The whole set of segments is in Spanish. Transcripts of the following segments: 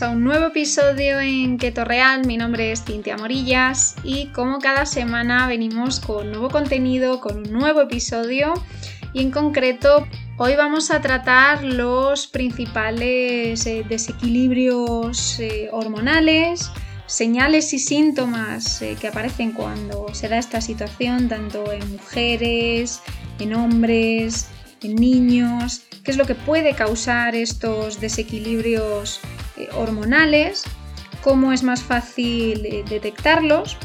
a un nuevo episodio en Keto Real. Mi nombre es Cintia Morillas y como cada semana venimos con nuevo contenido, con un nuevo episodio y en concreto hoy vamos a tratar los principales eh, desequilibrios eh, hormonales, señales y síntomas eh, que aparecen cuando se da esta situación tanto en mujeres, en hombres, en niños qué es lo que puede causar estos desequilibrios hormonales, cómo es más fácil eh, detectarlos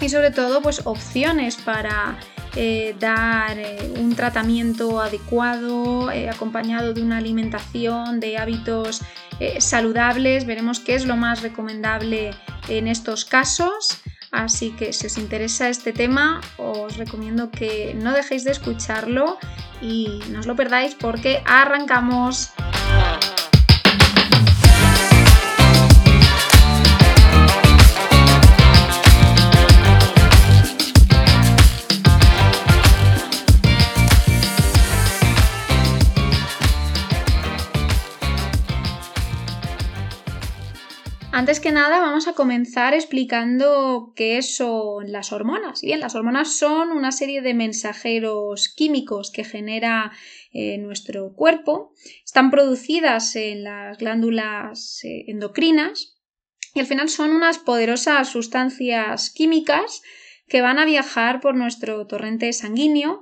y sobre todo pues opciones para eh, dar un tratamiento adecuado acompañado de una alimentación, de hábitos saludables. Veremos qué es lo más recomendable en estos casos. Así que si os interesa este tema, os recomiendo que no dejéis de escucharlo y no os lo perdáis porque arrancamos. Antes que nada, vamos a comenzar explicando qué son las hormonas. Bien, las hormonas son una serie de mensajeros químicos que genera eh, nuestro cuerpo. Están producidas en las glándulas eh, endocrinas y al final son unas poderosas sustancias químicas que van a viajar por nuestro torrente sanguíneo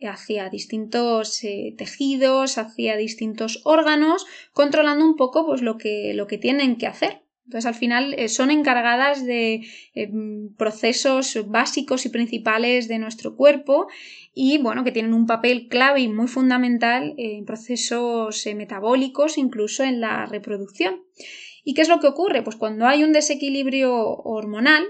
hacia distintos eh, tejidos, hacia distintos órganos, controlando un poco pues, lo, que, lo que tienen que hacer. Entonces, al final eh, son encargadas de eh, procesos básicos y principales de nuestro cuerpo y, bueno, que tienen un papel clave y muy fundamental en procesos eh, metabólicos, incluso en la reproducción. ¿Y qué es lo que ocurre? Pues cuando hay un desequilibrio hormonal,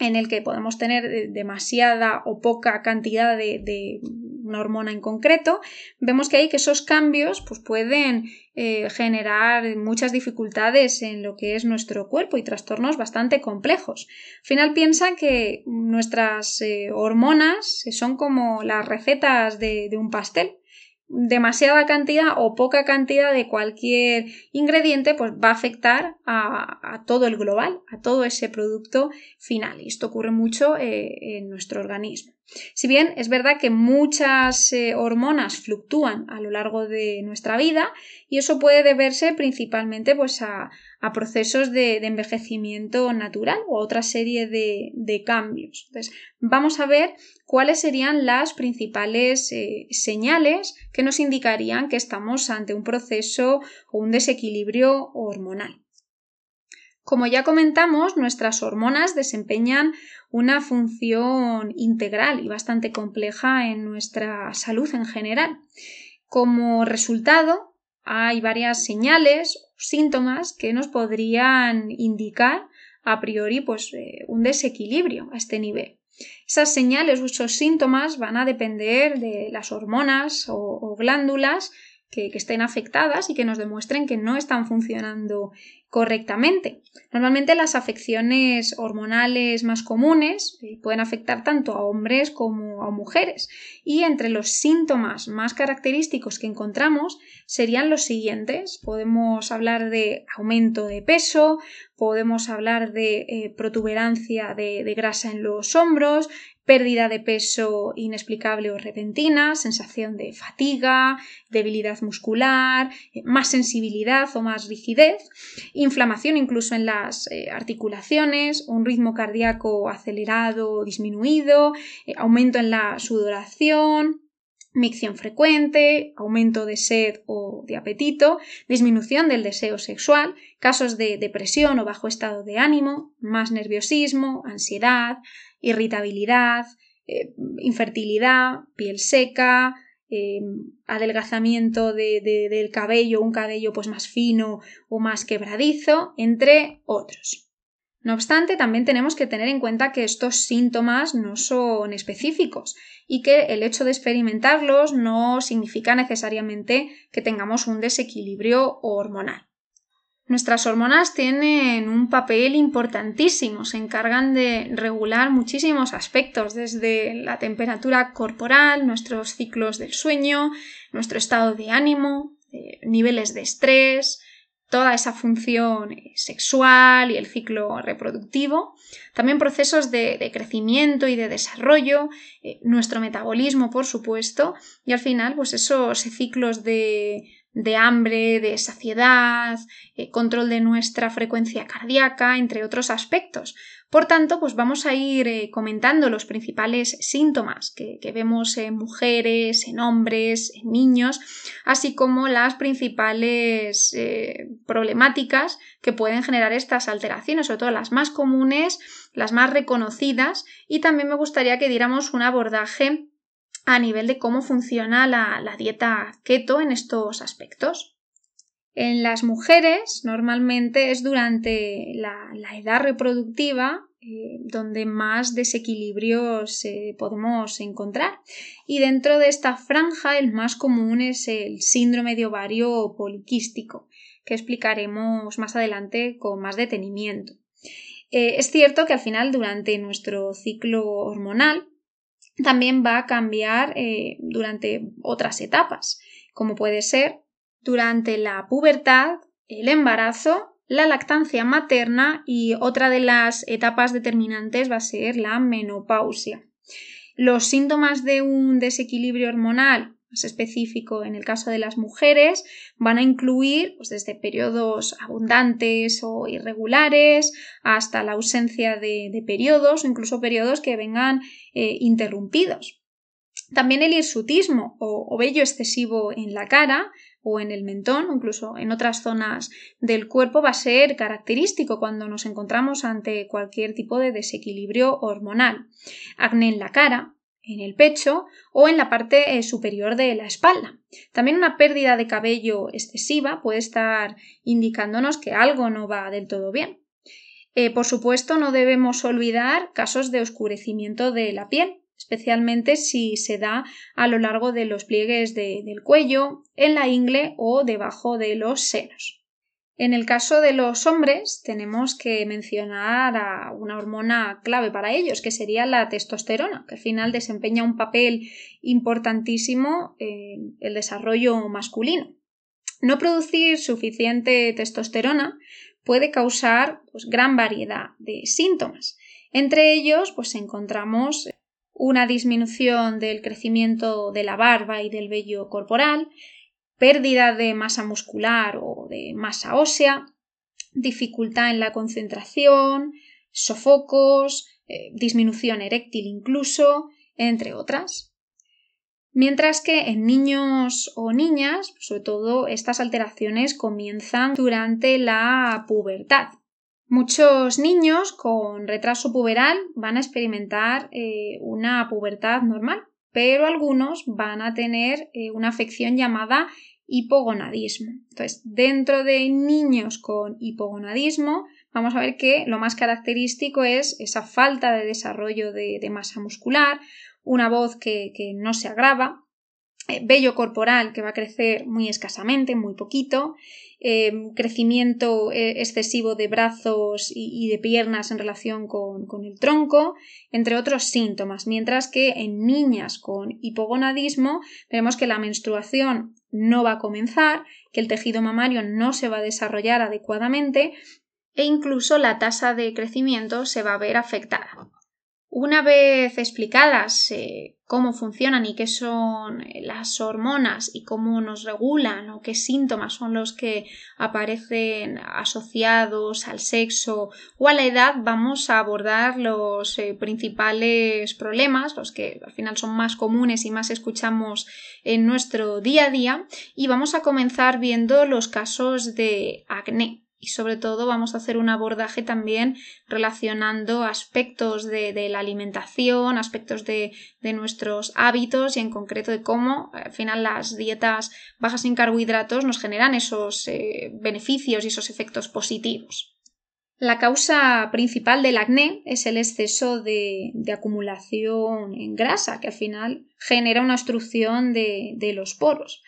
en el que podemos tener demasiada o poca cantidad de, una hormona en concreto, vemos que hay que esos cambios pues, pueden eh, generar muchas dificultades en lo que es nuestro cuerpo y trastornos bastante complejos. Al final piensa que nuestras eh, hormonas son como las recetas de un pastel demasiada cantidad o poca cantidad de cualquier ingrediente pues va a afectar a, todo el global, a todo ese producto final. Y esto ocurre mucho eh, en nuestro organismo. Si bien es verdad que muchas eh, hormonas fluctúan a lo largo de nuestra vida y eso puede deberse principalmente pues, a, procesos de, envejecimiento natural o a otra serie de, cambios. Entonces, vamos a ver cuáles serían las principales eh, señales que nos indicarían que estamos ante un proceso o un desequilibrio hormonal. Como ya comentamos, nuestras hormonas desempeñan una función integral y bastante compleja en nuestra salud en general. Como resultado, hay varias señales síntomas que nos podrían indicar a priori pues, eh, un desequilibrio a este nivel. Esas señales o esos síntomas van a depender de las hormonas o, glándulas que, estén afectadas y que nos demuestren que no están funcionando correctamente. Normalmente las afecciones hormonales más comunes eh, pueden afectar tanto a hombres como a mujeres y entre los síntomas más característicos que encontramos serían los siguientes. Podemos hablar de aumento de peso, podemos hablar de eh, protuberancia de grasa en los hombros, pérdida de peso inexplicable o repentina, sensación de fatiga, debilidad muscular, eh, más sensibilidad o más rigidez, inflamación incluso en las eh, articulaciones, un ritmo cardíaco acelerado o disminuido, eh, aumento en la sudoración, micción frecuente, aumento de sed o de apetito, disminución del deseo sexual, casos de depresión o bajo estado de ánimo, más nerviosismo, ansiedad, irritabilidad, eh, infertilidad, piel seca, eh, adelgazamiento del cabello, un cabello pues más fino o más quebradizo, entre otros. No obstante, también tenemos que tener en cuenta que estos síntomas no son específicos y que el hecho de experimentarlos no significa necesariamente que tengamos un desequilibrio hormonal. Nuestras hormonas tienen un papel importantísimo, se encargan de regular muchísimos aspectos, desde la temperatura corporal, nuestros ciclos del sueño, nuestro estado de ánimo, niveles de estrés, toda esa función sexual y el ciclo reproductivo, también procesos de, crecimiento y de desarrollo, eh, nuestro metabolismo, por supuesto, y al final, pues esos ciclos de, de hambre, de saciedad, eh, control de nuestra frecuencia cardíaca, entre otros aspectos. Por tanto, pues vamos a ir eh, comentando los principales síntomas que, vemos en mujeres, en hombres, en niños, así como las principales eh, problemáticas que pueden generar estas alteraciones, sobre todo las más comunes, las más reconocidas, y también me gustaría que diéramos un abordaje a nivel de cómo funciona la, dieta keto en estos aspectos. En las mujeres normalmente es durante la, edad reproductiva eh, donde más desequilibrios podemos encontrar. Y dentro de esta franja el más común es el síndrome de ovario poliquístico, que explicaremos más adelante con más detenimiento. Eh, es cierto que al final durante nuestro ciclo hormonal también va a cambiar eh, durante otras etapas, como puede ser durante la pubertad, el embarazo, la lactancia materna y otra de las etapas determinantes va a ser la menopausia. Los síntomas de un desequilibrio hormonal más específico en el caso de las mujeres, van a incluir pues, desde periodos abundantes o irregulares hasta la ausencia de, periodos o incluso periodos que vengan eh, interrumpidos. También el hirsutismo o, vello excesivo en la cara o en el mentón incluso en otras zonas del cuerpo va a ser característico cuando nos encontramos ante cualquier tipo de desequilibrio hormonal. Acné en la cara, en el pecho o en la parte eh, superior de la espalda. También una pérdida de cabello excesiva puede estar indicándonos que algo no va del todo bien. Eh, por supuesto, no debemos olvidar casos de oscurecimiento de la piel, especialmente si se da a lo largo de los pliegues del cuello, en la ingle o debajo de los senos. En el caso de los hombres, tenemos que mencionar a una hormona clave para ellos, que sería la testosterona, que al final desempeña un papel importantísimo en el desarrollo masculino. No producir suficiente testosterona puede causar pues, gran variedad de síntomas. Entre ellos, pues encontramos una disminución del crecimiento de la barba y del vello corporal, pérdida de masa muscular o de masa ósea, dificultad en la concentración, sofocos, eh, disminución eréctil incluso, entre otras. Mientras que en niños o niñas, sobre todo, estas alteraciones comienzan durante la pubertad. Muchos niños con retraso puberal van a experimentar eh, una pubertad normal, pero algunos van a tener eh, una afección llamada hipogonadismo. Entonces, dentro de niños con hipogonadismo, vamos a ver que lo más característico es esa falta de desarrollo de, masa muscular, una voz que, no se agrava, eh, vello corporal que va a crecer muy escasamente, muy poquito, Em, crecimiento eh, excesivo de brazos y, de piernas en relación con, con, el tronco, entre otros síntomas, mientras que en niñas con hipogonadismo vemos que la menstruación no va a comenzar, que el tejido mamario no se va a desarrollar adecuadamente e incluso la tasa de crecimiento se va a ver afectada. Una vez explicadas eh, cómo funcionan y qué son las hormonas y cómo nos regulan o qué síntomas son los que aparecen asociados al sexo o a la edad, vamos a abordar los eh, principales problemas, los que al final son más comunes y más escuchamos en nuestro día a día y vamos a comenzar viendo los casos de acné y sobre todo vamos a hacer un abordaje también relacionando aspectos de, la alimentación, aspectos de, nuestros hábitos y en concreto de cómo al final las dietas bajas en carbohidratos nos generan esos eh, beneficios y esos efectos positivos. La causa principal del acné es el exceso de, acumulación en grasa, que al final genera una obstrucción de, los poros.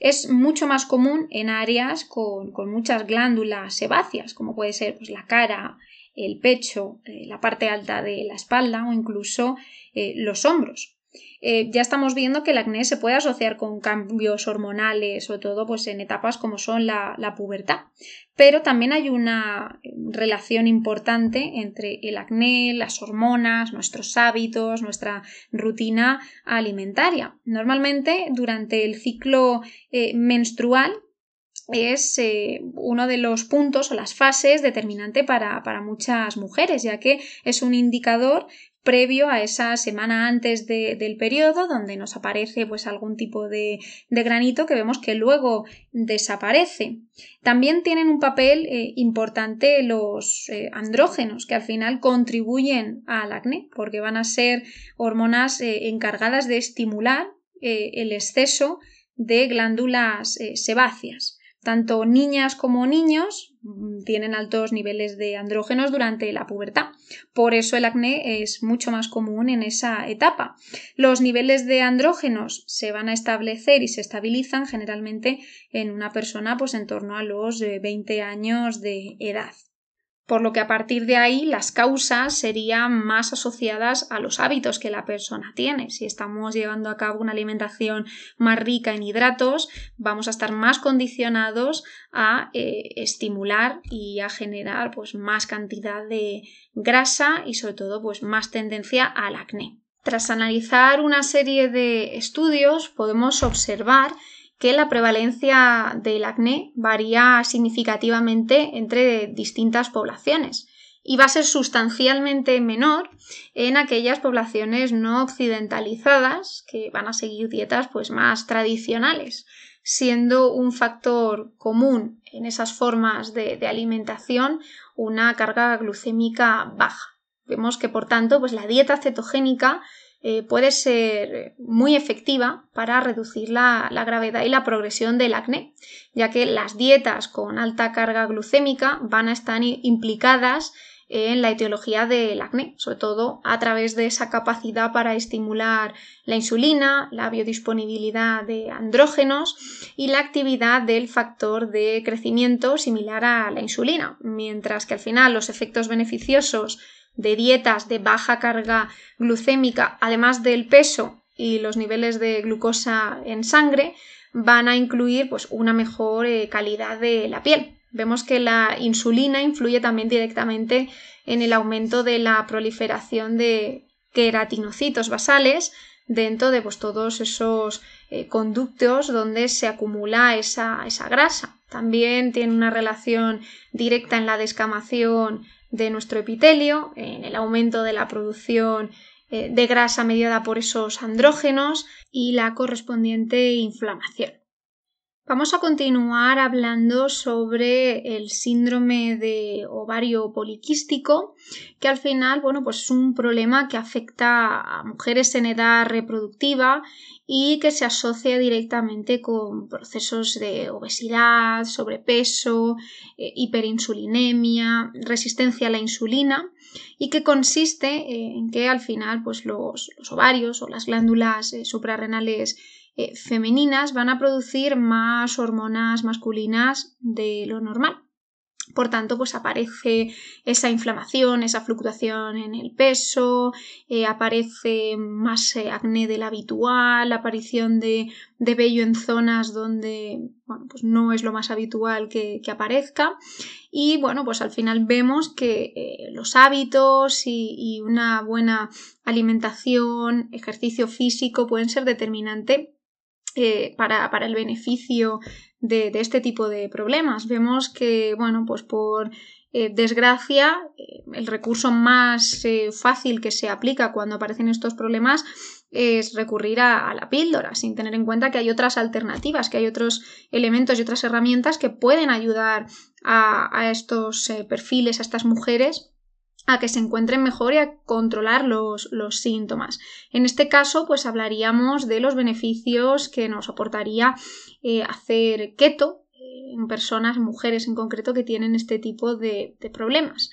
Es mucho más común en áreas con, muchas glándulas sebáceas, como puede ser pues, la cara, el pecho, eh, la parte alta de la espalda o incluso eh, los hombros. Eh, ya estamos viendo que el acné se puede asociar con cambios hormonales, sobre todo pues, en etapas como son la, la pubertad. Pero también hay una relación importante entre el acné, las hormonas, nuestros hábitos, nuestra rutina alimentaria. Normalmente durante el ciclo eh, menstrual es eh, uno de los puntos o las fases determinante para, para, muchas mujeres, ya que es un indicador previo a esa semana antes del periodo donde nos aparece pues algún tipo de, granito que vemos que luego desaparece. También tienen un papel eh, importante los eh, andrógenos que al final contribuyen al acné porque van a ser hormonas eh, encargadas de estimular el exceso de glándulas sebáceas. Tanto niñas como niños mm, tienen altos niveles de andrógenos durante la pubertad. Por eso el acné es mucho más común en esa etapa. Los niveles de andrógenos se van a establecer y se estabilizan generalmente en una persona pues en torno a los 20 eh, años de edad por lo que a partir de ahí las causas serían más asociadas a los hábitos que la persona tiene. Si estamos llevando a cabo una alimentación más rica en hidratos, vamos a estar más condicionados a eh, estimular y a generar pues, más cantidad de grasa y sobre todo pues, más tendencia al acné. Tras analizar una serie de estudios podemos observar que la prevalencia del acné varía significativamente entre distintas poblaciones y va a ser sustancialmente menor en aquellas poblaciones no occidentalizadas que van a seguir dietas pues más tradicionales, siendo un factor común en esas formas de, de alimentación una carga glucémica baja. Vemos que por tanto pues la dieta cetogénica eh, puede ser muy efectiva para reducir la, gravedad y la progresión del acné, ya que las dietas con alta carga glucémica van a estar implicadas en la etiología del acné, sobre todo a través de esa capacidad para estimular la insulina, la biodisponibilidad de andrógenos y la actividad del factor de crecimiento similar a la insulina, mientras que al final los efectos beneficiosos de dietas de baja carga glucémica, además del peso y los niveles de glucosa en sangre, van a incluir pues, una mejor eh, calidad de la piel. Vemos que la insulina influye también directamente en el aumento de la proliferación de queratinocitos basales dentro de pues, todos esos eh, conductos donde se acumula esa, esa grasa. También tiene una relación directa en la descamación de nuestro epitelio, en el aumento de la producción eh, de grasa mediada por esos andrógenos y la correspondiente inflamación. Vamos a continuar hablando sobre el síndrome de ovario poliquístico, que al final, bueno, pues es un problema que afecta a mujeres en edad reproductiva y que se asocia directamente con procesos de obesidad, sobrepeso, eh, hiperinsulinemia, resistencia a la insulina y que consiste en que al final pues los, ovarios o las glándulas eh, suprarrenales eh, femeninas van a producir más hormonas masculinas de lo normal. Por tanto, pues aparece esa inflamación, esa fluctuación en el peso, eh, aparece más eh, acné del habitual, aparición de, de, vello en zonas donde bueno, pues no es lo más habitual que, aparezca. Y bueno, pues al final vemos que los hábitos y, una buena alimentación, ejercicio físico pueden ser determinante eh, para, el beneficio de, este tipo de problemas. Vemos que, bueno, pues por eh, desgracia, eh, el recurso más fácil que se aplica cuando aparecen estos problemas es recurrir a, la píldora, sin tener en cuenta que hay otras alternativas, que hay otros elementos y otras herramientas que pueden ayudar a estos perfiles, a estas mujeres a que se encuentren mejor y a controlar los, síntomas. En este caso, pues hablaríamos de los beneficios que nos aportaría eh, hacer keto en personas, mujeres en concreto, que tienen este tipo de, problemas.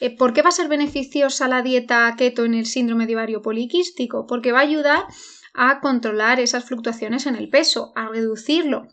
Eh, ¿Por qué va a ser beneficiosa la dieta keto en el síndrome de ovario poliquístico? Porque va a ayudar a controlar esas fluctuaciones en el peso, a reducirlo,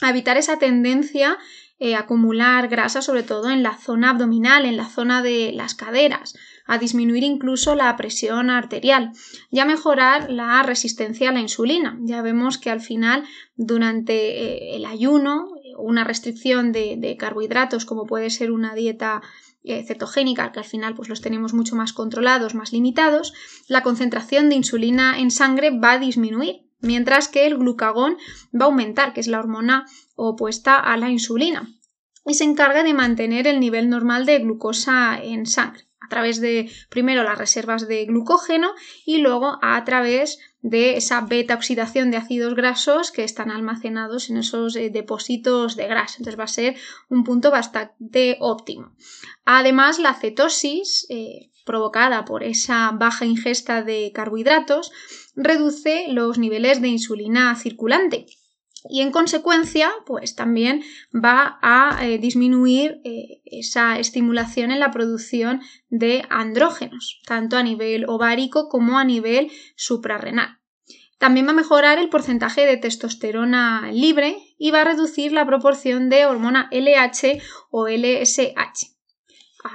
a evitar esa tendencia eh, acumular grasa sobre todo en la zona abdominal, en la zona de las caderas. a disminuir incluso la presión arterial y a mejorar la resistencia a la insulina. Ya vemos que al final durante eh, el ayuno, una restricción de, carbohidratos como puede ser una dieta eh, cetogénica, que al final pues los tenemos mucho más controlados, más limitados, la concentración de insulina en sangre va a disminuir, mientras que el glucagón va a aumentar, que es la hormona opuesta a la insulina, y se encarga de mantener el nivel normal de glucosa en sangre a través de primero las reservas de glucógeno y luego a través de esa beta oxidación de ácidos grasos que están almacenados en esos eh, depósitos de grasa. Entonces va a ser un punto bastante óptimo. Además, la cetosis, eh, provocada por esa baja ingesta de carbohidratos, reduce los niveles de insulina circulante y en consecuencia pues también va a eh, disminuir eh, esa estimulación en la producción de andrógenos, tanto a nivel ovárico como a nivel suprarrenal. También va a mejorar el porcentaje de testosterona libre y va a reducir la proporción de hormona LH o LSH.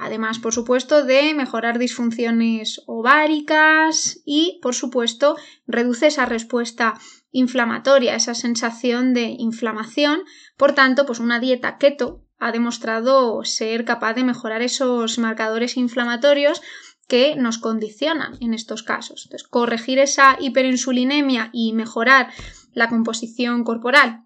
Además, por supuesto, de mejorar disfunciones ováricas y, por supuesto, reduce esa respuesta inflamatoria, esa sensación de inflamación. Por tanto, pues una dieta keto ha demostrado ser capaz de mejorar esos marcadores inflamatorios que nos condicionan en estos casos. Entonces, corregir esa hiperinsulinemia y mejorar la composición corporal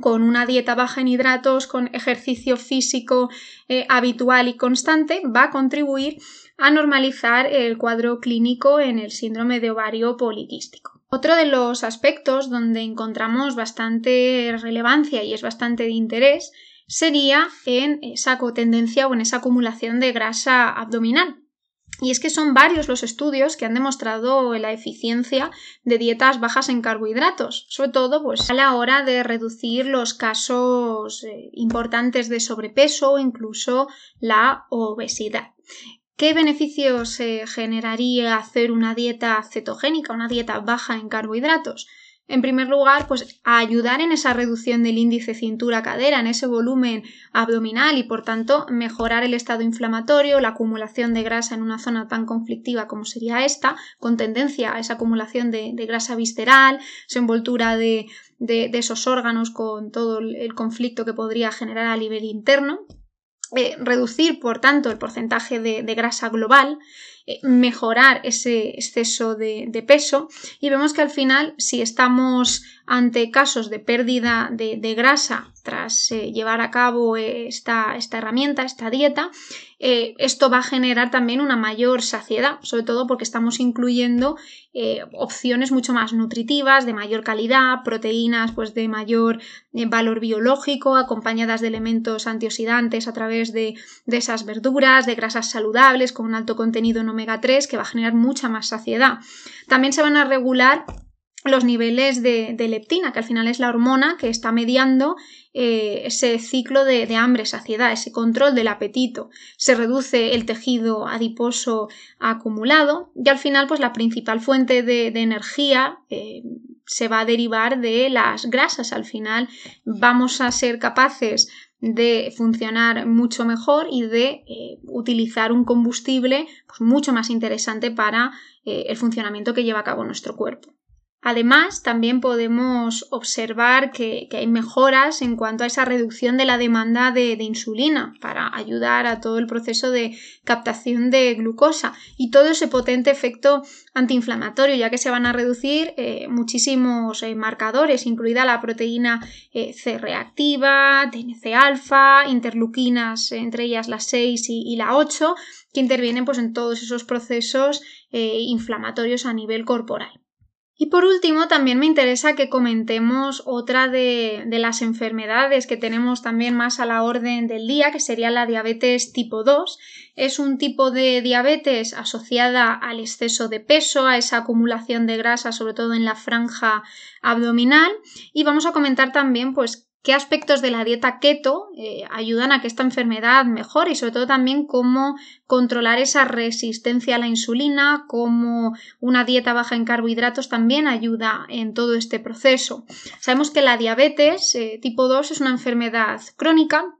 con una dieta baja en hidratos, con ejercicio físico eh, habitual y constante, va a contribuir a normalizar el cuadro clínico en el síndrome de ovario poliquístico. Otro de los aspectos donde encontramos bastante relevancia y es bastante de interés sería en esa cotendencia o en esa acumulación de grasa abdominal. Y es que son varios los estudios que han demostrado la eficiencia de dietas bajas en carbohidratos, sobre todo pues, a la hora de reducir los casos eh, importantes de sobrepeso o incluso la obesidad. ¿Qué beneficios eh, generaría hacer una dieta cetogénica, una dieta baja en carbohidratos? En primer lugar, pues ayudar en esa reducción del índice cintura-cadera, en ese volumen abdominal y por tanto mejorar el estado inflamatorio, la acumulación de grasa en una zona tan conflictiva como sería esta, con tendencia a esa acumulación de, grasa visceral, esa envoltura de, esos órganos con todo el conflicto que podría generar a nivel interno. Eh, reducir, por tanto, el porcentaje de, grasa global, mejorar ese exceso de, peso y vemos que al final, si estamos ante casos de pérdida de, grasa tras eh, llevar a cabo esta, esta, herramienta, esta dieta, esto va a generar también una mayor saciedad, sobre todo porque estamos incluyendo eh, opciones mucho más nutritivas, de mayor calidad, proteínas pues de mayor eh, valor biológico, acompañadas de elementos antioxidantes a través de, esas verduras, de grasas saludables con un alto contenido en omega 3 que va a generar mucha más saciedad. También se van a regular los niveles de, leptina, que al final es la hormona que está mediando eh, ese ciclo de, hambre, saciedad, ese control del apetito. Se reduce el tejido adiposo acumulado y al final, pues la principal fuente de, energía eh, se va a derivar de las grasas. Al final vamos a ser capaces de funcionar mucho mejor y de eh, utilizar un combustible pues, mucho más interesante para el funcionamiento que lleva a cabo nuestro cuerpo. Además, también podemos observar que, hay mejoras en cuanto a esa reducción de la demanda de, insulina para ayudar a todo el proceso de captación de glucosa y todo ese potente efecto antiinflamatorio, ya que se van a reducir eh, muchísimos eh, marcadores, incluida la proteína eh, C reactiva, TNC-alfa, interleuquinas, entre ellas la 6 y, la 8, que intervienen pues, en todos esos procesos inflamatorios a nivel corporal. Y por último, también me interesa que comentemos otra de, las enfermedades que tenemos también más a la orden del día, que sería la diabetes tipo 2. Es un tipo de diabetes asociada al exceso de peso, a esa acumulación de grasa, sobre todo en la franja abdominal. Y vamos a comentar también, pues, qué aspectos de la dieta keto eh, ayudan a que esta enfermedad mejore y sobre todo también cómo controlar esa resistencia a la insulina, cómo una dieta baja en carbohidratos también ayuda en todo este proceso. Sabemos que la diabetes eh, tipo 2 es una enfermedad crónica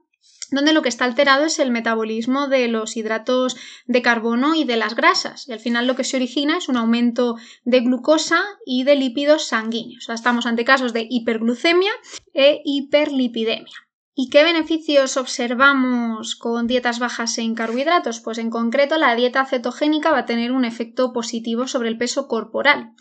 donde lo que está alterado es el metabolismo de los hidratos de carbono y de las grasas. Y al final lo que se origina es un aumento de glucosa y de lípidos sanguíneos. Estamos ante casos de hiperglucemia e hiperlipidemia. ¿Y qué beneficios observamos con dietas bajas en carbohidratos? Pues en concreto la dieta cetogénica va a tener un efecto positivo sobre el peso corporal.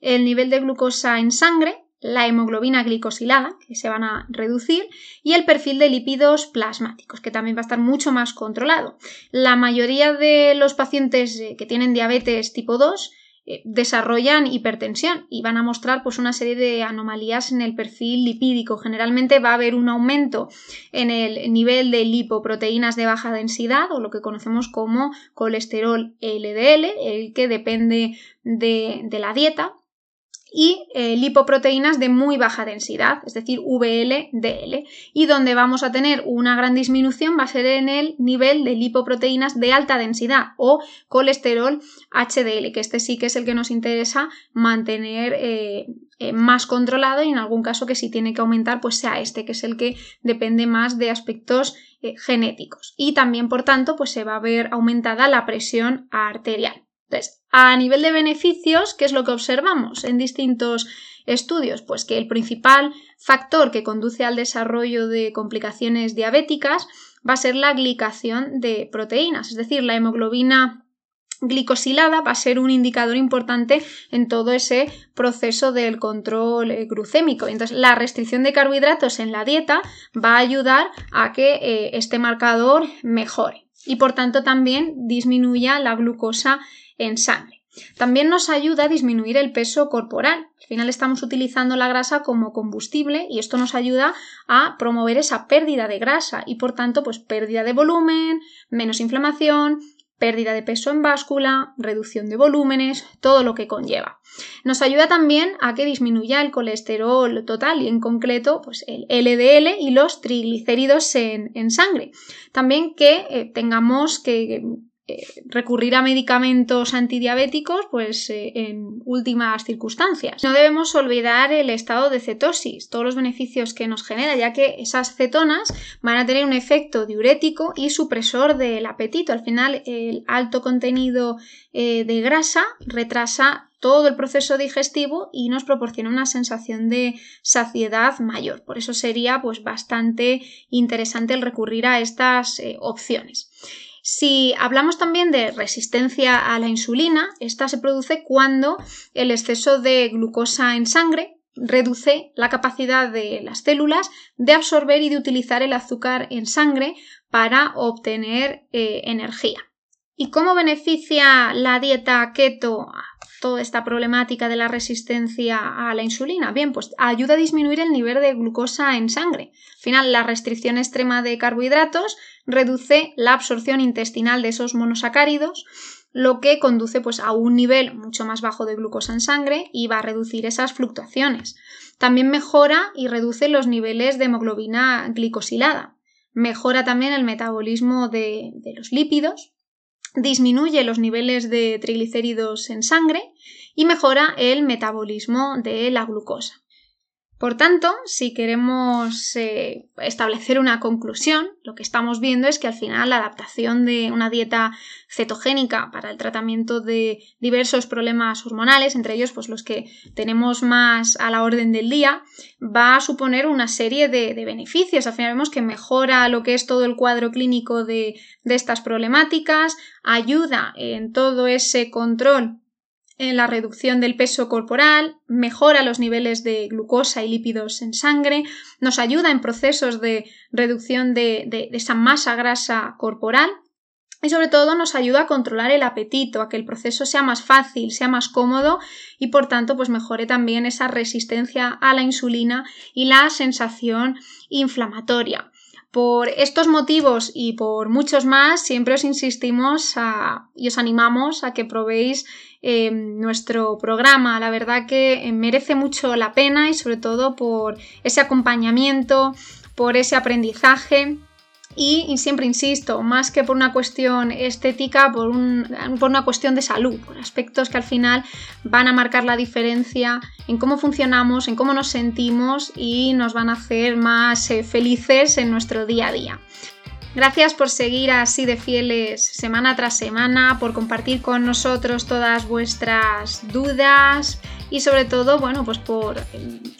El nivel de glucosa en sangre la hemoglobina glicosilada, que se van a reducir, y el perfil de lípidos plasmáticos, que también va a estar mucho más controlado. La mayoría de los pacientes eh, que tienen diabetes tipo 2 eh, desarrollan hipertensión y van a mostrar pues, una serie de anomalías en el perfil lipídico. Generalmente va a haber un aumento en el nivel de lipoproteínas de baja densidad o lo que conocemos como colesterol LDL, el que depende de la dieta y eh, lipoproteínas de muy baja densidad, es decir, VLDL. Y donde vamos a tener una gran disminución va a ser en el nivel de lipoproteínas de alta densidad o colesterol HDL, que este sí que es el que nos interesa mantener eh, eh, más controlado y en algún caso que si tiene que aumentar, pues sea este, que es el que depende más de aspectos genéticos. Y también, por tanto, pues se va a ver aumentada la presión arterial. Entonces, a nivel de beneficios, ¿qué es lo que observamos en distintos estudios? Pues que el principal factor que conduce al desarrollo de complicaciones diabéticas va a ser la glicación de proteínas, es decir, la hemoglobina glicosilada va a ser un indicador importante en todo ese proceso del control eh, glucémico. Entonces, la restricción de carbohidratos en la dieta va a ayudar a que eh, este marcador mejore y por tanto también disminuya la glucosa en sangre. También nos ayuda a disminuir el peso corporal. Al final estamos utilizando la grasa como combustible y esto nos ayuda a promover esa pérdida de grasa y por tanto pues pérdida de volumen, menos inflamación, pérdida de peso en báscula, reducción de volúmenes, todo lo que conlleva. Nos ayuda también a que disminuya el colesterol total y en concreto pues el LDL y los triglicéridos en, sangre. También que eh, tengamos que eh, recurrir a medicamentos antidiabéticos pues eh, en últimas circunstancias. No debemos olvidar el estado de cetosis, todos los beneficios que nos genera, ya que esas cetonas van a tener un efecto diurético y supresor del apetito. Al final el alto contenido eh, de grasa retrasa todo el proceso digestivo y nos proporciona una sensación de saciedad mayor. Por eso sería pues bastante interesante el recurrir a estas opciones. Si hablamos también de resistencia a la insulina, esta se produce cuando el exceso de glucosa en sangre reduce la capacidad de las células de absorber y de utilizar el azúcar en sangre para obtener eh, energía. ¿Y cómo beneficia la dieta keto toda esta problemática de la resistencia a la insulina? Bien, pues ayuda a disminuir el nivel de glucosa en sangre. Al final, la restricción extrema de carbohidratos reduce la absorción intestinal de esos monosacáridos, lo que conduce pues, a un nivel mucho más bajo de glucosa en sangre y va a reducir esas fluctuaciones. También mejora y reduce los niveles de hemoglobina glicosilada. Mejora también el metabolismo de los lípidos, disminuye los niveles de triglicéridos en sangre y mejora el metabolismo de la glucosa. Por tanto, si queremos eh, establecer una conclusión, lo que estamos viendo es que al final la adaptación de una dieta cetogénica para el tratamiento de diversos problemas hormonales, entre ellos pues, los que tenemos más a la orden del día, va a suponer una serie de, beneficios. Al final vemos que mejora lo que es todo el cuadro clínico de, de estas problemáticas, ayuda en todo ese control en la reducción del peso corporal, mejora los niveles de glucosa y lípidos en sangre, nos ayuda en procesos de reducción de, esa masa grasa corporal y sobre todo nos ayuda a controlar el apetito, a que el proceso sea más fácil, sea más cómodo y por tanto pues mejore también esa resistencia a la insulina y la sensación inflamatoria. Por estos motivos y por muchos más, siempre os insistimos y os animamos a que probéis eh, nuestro programa. La verdad que merece mucho la pena y sobre todo por ese acompañamiento, por ese aprendizaje y, siempre insisto, más que por una cuestión estética, por, por, una cuestión de salud, por aspectos que al final van a marcar la diferencia en cómo funcionamos, en cómo nos sentimos y nos van a hacer más eh, felices en nuestro día a día. Gracias por seguir así de fieles semana tras semana, por compartir con nosotros todas vuestras dudas y sobre todo, bueno, pues por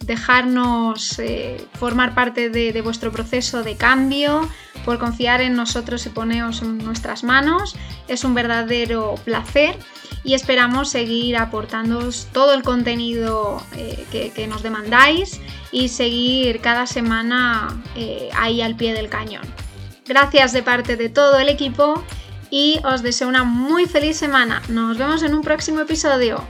dejarnos eh, formar parte de, vuestro proceso de cambio, por confiar en nosotros y poneros en nuestras manos. Es un verdadero placer y esperamos seguir aportándoos todo el contenido eh, que, nos demandáis y seguir cada semana eh, ahí al pie del cañón. Gracias de parte de todo el equipo y os deseo una muy feliz semana. Nos vemos en un próximo episodio.